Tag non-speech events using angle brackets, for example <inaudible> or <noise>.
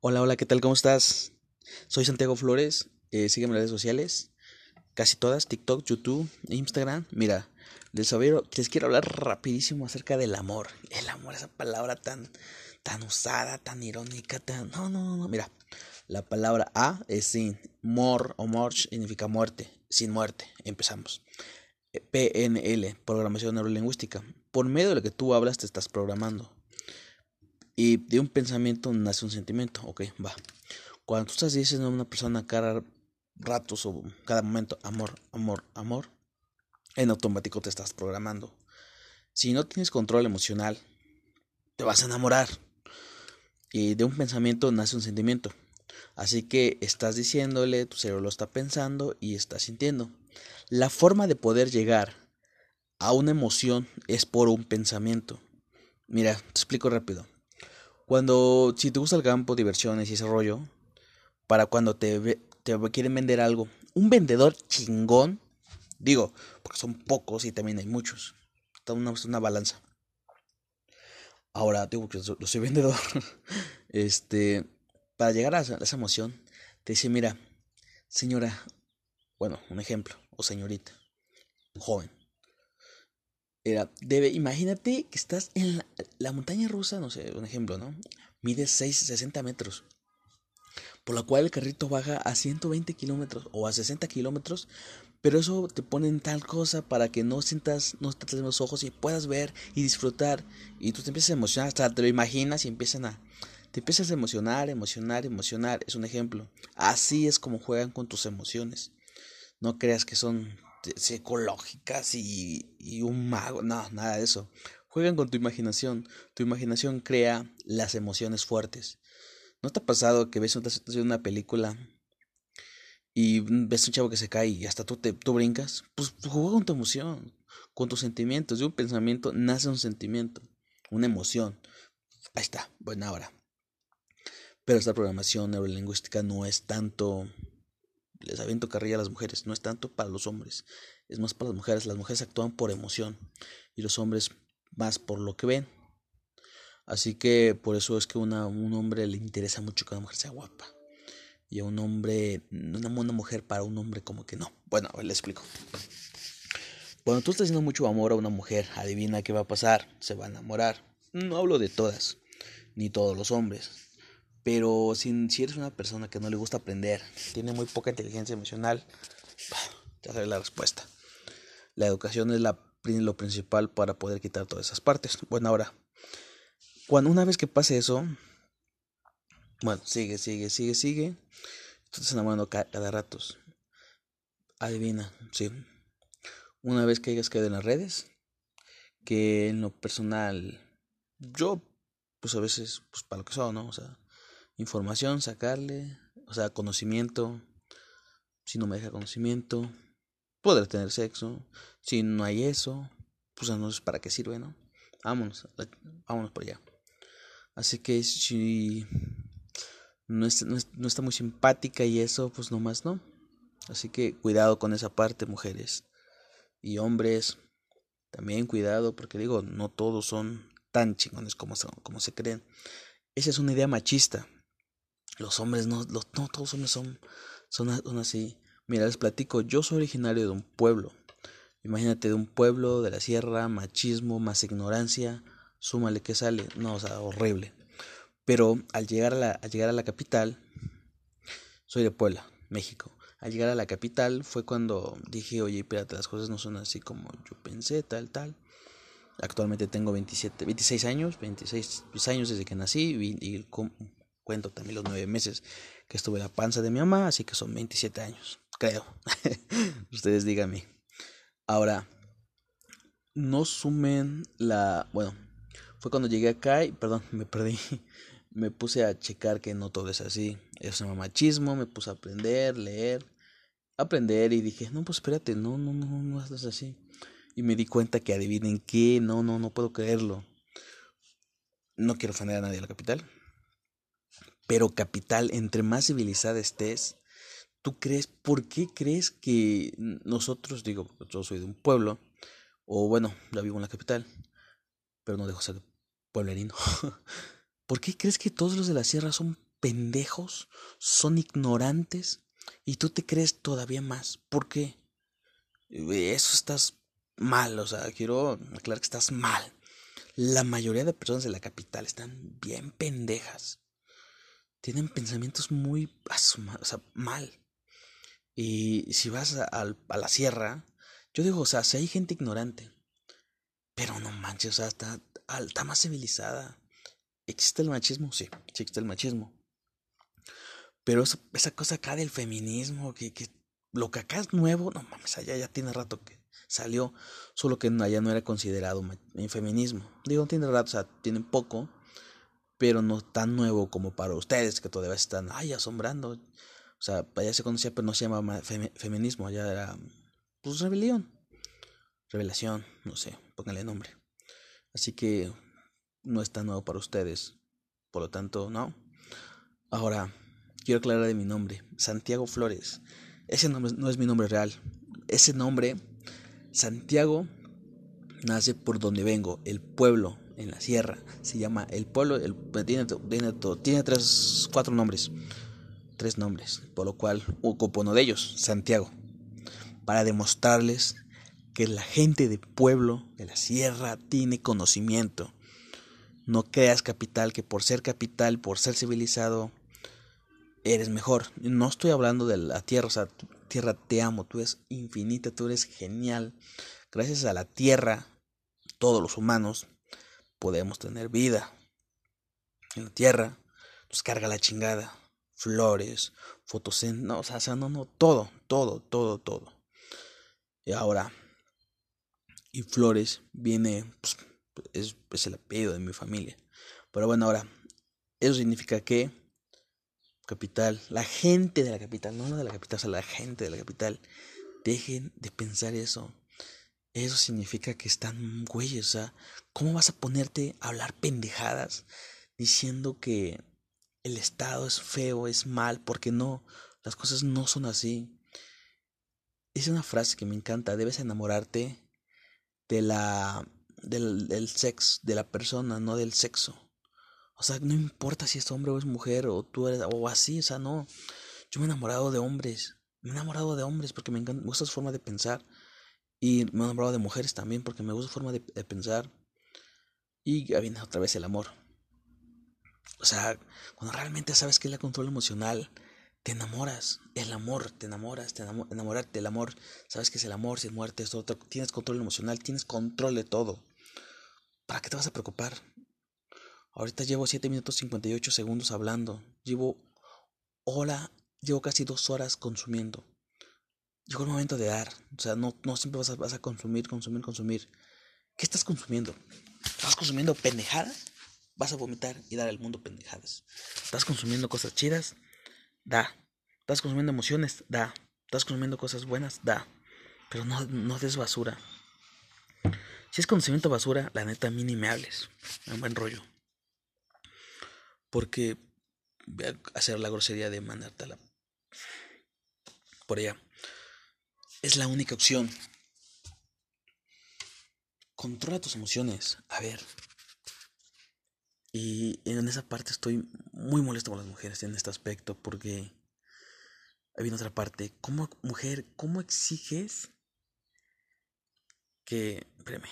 Hola, hola, ¿qué tal? ¿Cómo estás? Soy Santiago Flores, eh, sígueme en las redes sociales, casi todas, TikTok, YouTube, Instagram. Mira, les, les quiero hablar rapidísimo acerca del amor. El amor, esa palabra tan, tan usada, tan irónica, tan... No, no, no, mira, la palabra A es sin, mor o morch significa muerte, sin muerte. Empezamos. Eh, PNL, programación neurolingüística. Por medio de lo que tú hablas te estás programando. Y de un pensamiento nace un sentimiento. Ok, va. Cuando tú estás diciendo a una persona cada ratos o cada momento amor, amor, amor, en automático te estás programando. Si no tienes control emocional, te vas a enamorar. Y de un pensamiento nace un sentimiento. Así que estás diciéndole, tu cerebro lo está pensando y está sintiendo. La forma de poder llegar a una emoción es por un pensamiento. Mira, te explico rápido. Cuando, si te gusta el campo, diversiones y ese rollo, para cuando te, te quieren vender algo, un vendedor chingón, digo, porque son pocos y también hay muchos, está una, una balanza. Ahora, digo que yo soy <laughs> vendedor, este, para llegar a esa, a esa emoción, te dice, mira, señora, bueno, un ejemplo, o señorita, joven, era, debe, imagínate que estás en la, montaña rusa, no sé, un ejemplo, ¿no? Mide 6, 60 metros. Por la cual el carrito baja a 120 kilómetros o a 60 kilómetros. Pero eso te pone en tal cosa para que no sientas, no te los ojos y puedas ver y disfrutar. Y tú te empiezas a emocionar, hasta te lo imaginas y empiezan a. Te empiezas a emocionar, emocionar, emocionar. Es un ejemplo. Así es como juegan con tus emociones. No creas que son psicológicas y, y un mago, no, nada de eso. Juegan con tu imaginación. Tu imaginación crea las emociones fuertes. ¿No te ha pasado que ves una película y ves un chavo que se cae y hasta tú, te, tú brincas? Pues juega con tu emoción, con tus sentimientos. De un pensamiento nace un sentimiento, una emoción. Ahí está, buena hora. Pero esta programación neurolingüística no es tanto les aviento carrilla a las mujeres, no es tanto para los hombres, es más para las mujeres. Las mujeres actúan por emoción y los hombres más por lo que ven. Así que por eso es que una, un hombre le interesa mucho que una mujer sea guapa. Y a un hombre, una, una mujer para un hombre como que no. Bueno, a ver, le explico. Cuando tú estás haciendo mucho amor a una mujer, adivina qué va a pasar, se va a enamorar. No hablo de todas, ni todos los hombres, pero si, eres una persona que no le gusta aprender, tiene muy poca inteligencia emocional, ya sabes la respuesta. La educación es lo principal para poder quitar todas esas partes. Bueno, ahora, cuando una vez que pase eso, bueno, sigue, sigue, sigue, sigue. Estás enamorando cada, cada rato. Adivina, sí. Una vez que hayas caído en las redes, que en lo personal, yo, pues a veces, pues para lo que son, ¿no? O sea, información, sacarle, o sea, conocimiento. Si no me deja conocimiento, poder tener sexo. Si no hay eso, pues entonces para qué sirve, ¿no? Vámonos, vámonos por allá. Así que si no, no está muy simpática y eso, pues nomás no. Así que cuidado con esa parte, mujeres. Y hombres, también cuidado, porque digo, no todos son tan chingones como, como se creen. Esa es una idea machista. Los hombres no, los, no todos los hombres son, son, así. Mira, les platico, yo soy originario de un pueblo. Imagínate de un pueblo de la sierra, machismo, más ignorancia, súmale que sale, no, o sea, horrible. Pero al llegar a la, al llegar a la capital, soy de Puebla, México. Al llegar a la capital fue cuando dije, oye, espérate, las cosas no son así como yo pensé, tal, tal. Actualmente tengo 27, 26 años, 26 años desde que nací y, y cuento también los nueve meses que estuve en la panza de mi mamá, así que son 27 años, creo. <laughs> Ustedes díganme. Ahora, no sumen la... Bueno, fue cuando llegué acá y, perdón, me perdí. <laughs> Me puse a checar que no todo es así. Es un machismo, me puse a aprender, leer, aprender y dije, no, pues espérate, no, no, no, no es así. Y me di cuenta que adivinen qué, no, no, no puedo creerlo. No quiero ofender a nadie a la capital, pero capital, entre más civilizada estés, ¿tú crees, por qué crees que nosotros, digo, yo soy de un pueblo, o bueno, ya vivo en la capital, pero no dejo ser pueblerino. <laughs> ¿Por qué crees que todos los de la sierra son pendejos, son ignorantes y tú te crees todavía más. ¿Por qué? Eso estás mal, o sea, quiero aclarar que estás mal. La mayoría de personas de la capital están bien pendejas. Tienen pensamientos muy o sea, mal. Y si vas a, a, la sierra, yo digo, o sea, si hay gente ignorante, pero no manches, o sea, está, está más civilizada. ¿Existe el machismo? Sí, sí existe el machismo. Pero esa cosa acá del feminismo, que, que lo que acá es nuevo, no mames, allá ya tiene rato que salió, solo que allá no era considerado feminismo. Digo, tiene rato, o sea, tiene poco, pero no tan nuevo como para ustedes, que todavía están, ay, asombrando. O sea, allá se conocía, pero no se llamaba feminismo, allá era, pues, rebelión. Revelación, no sé, pónganle nombre. Así que no es tan nuevo para ustedes. Por lo tanto, no. Ahora, quiero aclarar de mi nombre. Santiago Flores. Ese nombre no es mi nombre real. Ese nombre, Santiago, nace por donde vengo, el pueblo en la sierra. Se llama el pueblo, el, tiene, tiene, tiene tres, cuatro nombres. Tres nombres, por lo cual ocupo uno de ellos, Santiago. Para demostrarles que la gente de pueblo, de la sierra, tiene conocimiento. No creas capital que por ser capital, por ser civilizado, eres mejor. No estoy hablando de la tierra, o sea, tierra te amo, tú eres infinita, tú eres genial. Gracias a la tierra, todos los humanos podemos tener vida. En la tierra nos carga la chingada, flores, fotosén, no, o sea, no, no, todo, todo, todo, todo. Y ahora, y flores viene, pues, es, es el apellido de mi familia. Pero bueno, ahora, eso significa que capital, la gente de la capital, no la de la capital, o sea, la gente de la capital, dejen de pensar eso. Eso significa que están güeyes, o sea, ¿cómo vas a ponerte a hablar pendejadas diciendo que el Estado es feo, es mal? Porque no, las cosas no son así. Es una frase que me encanta, debes enamorarte de la del, del sexo, de la persona, no del sexo. O sea, no importa si es hombre o es mujer o tú eres o así, o sea, no. Yo me he enamorado de hombres. Me he enamorado de hombres porque me, encanta, me gusta su forma de pensar. Y me he enamorado de mujeres también porque me gusta su forma de, pensar. Y ya viene otra vez el amor. O sea, cuando realmente sabes que es la control emocional, te enamoras. El amor, te enamoras, te enamorarte del amor. Sabes que es el amor, si es muerte, es todo. Tienes control emocional, tienes control de todo. ¿Para qué te vas a preocupar? Ahorita llevo 7 minutos 58 segundos hablando. Llevo hora, llevo casi dos horas consumiendo. Llegó el momento de dar. O sea, no, no siempre vas a, vas a consumir, consumir, consumir. ¿Qué estás consumiendo? ¿Estás consumiendo pendejadas? Vas a vomitar y dar al mundo pendejadas. ¿Estás consumiendo cosas chidas? Da. ¿Estás consumiendo emociones? Da. ¿Estás consumiendo cosas buenas? Da. Pero no, no des basura. Si es conocimiento basura, la neta a mí ni me hables. Un buen rollo. Porque voy a hacer la grosería de mandártela por allá. Es la única opción. Controla tus emociones. A ver. Y en esa parte estoy muy molesto con las mujeres en este aspecto porque hay otra parte. ¿Cómo, mujer, cómo exiges que... Espérame.